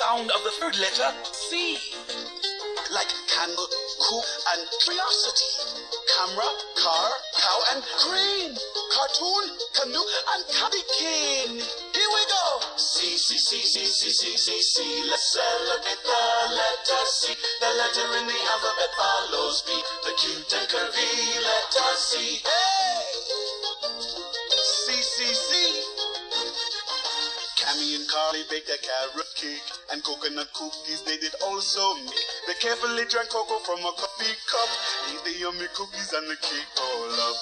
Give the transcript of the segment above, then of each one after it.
sound of the third letter C. Like candle, coop, and curiosity. Camera, car, cow, and crane. Cartoon, canoe, and candy cane. Here we go. C, C, C, C, C, C, C, C. Let's celebrate the letter C. The letter in the alphabet follows B. The cute and curvy letter C. Hey! Cammy and Carly baked a carrot cake and coconut cookies they did also make. They carefully drank cocoa from a coffee cup, ate the yummy cookies and the cake all up.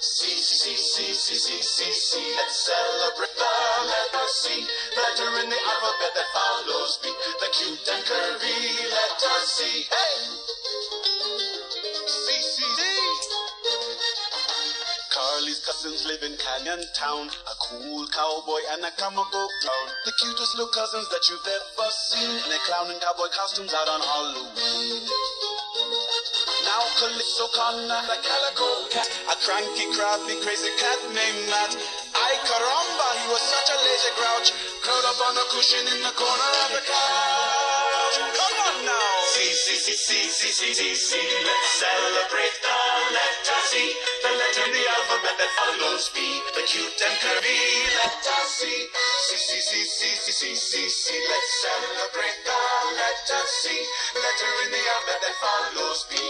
C, C, C, C, C, C, C, let's celebrate the letter C. Letter in the alphabet that follows B. The cute and curvy letter C. Hey! Cousins live in Canyon Town. A cool cowboy and a comic book clown. The cutest little cousins that you've ever seen. In their clown and cowboy costumes out on Halloween. Now Calypso Connor, the calico cat. A cranky, crabby, crazy cat named Matt. Ay caramba, he was such a lazy grouch. Curled up on a cushion in the corner of the couch. Come on now. C, C, C, C, C, C, C, C. Let's celebrate the letter C. The in that follows B. The cute and curvy letter C. see, see, see, see, see, see, see, C. Let's celebrate the letter C. Letter in the alphabet that follows cute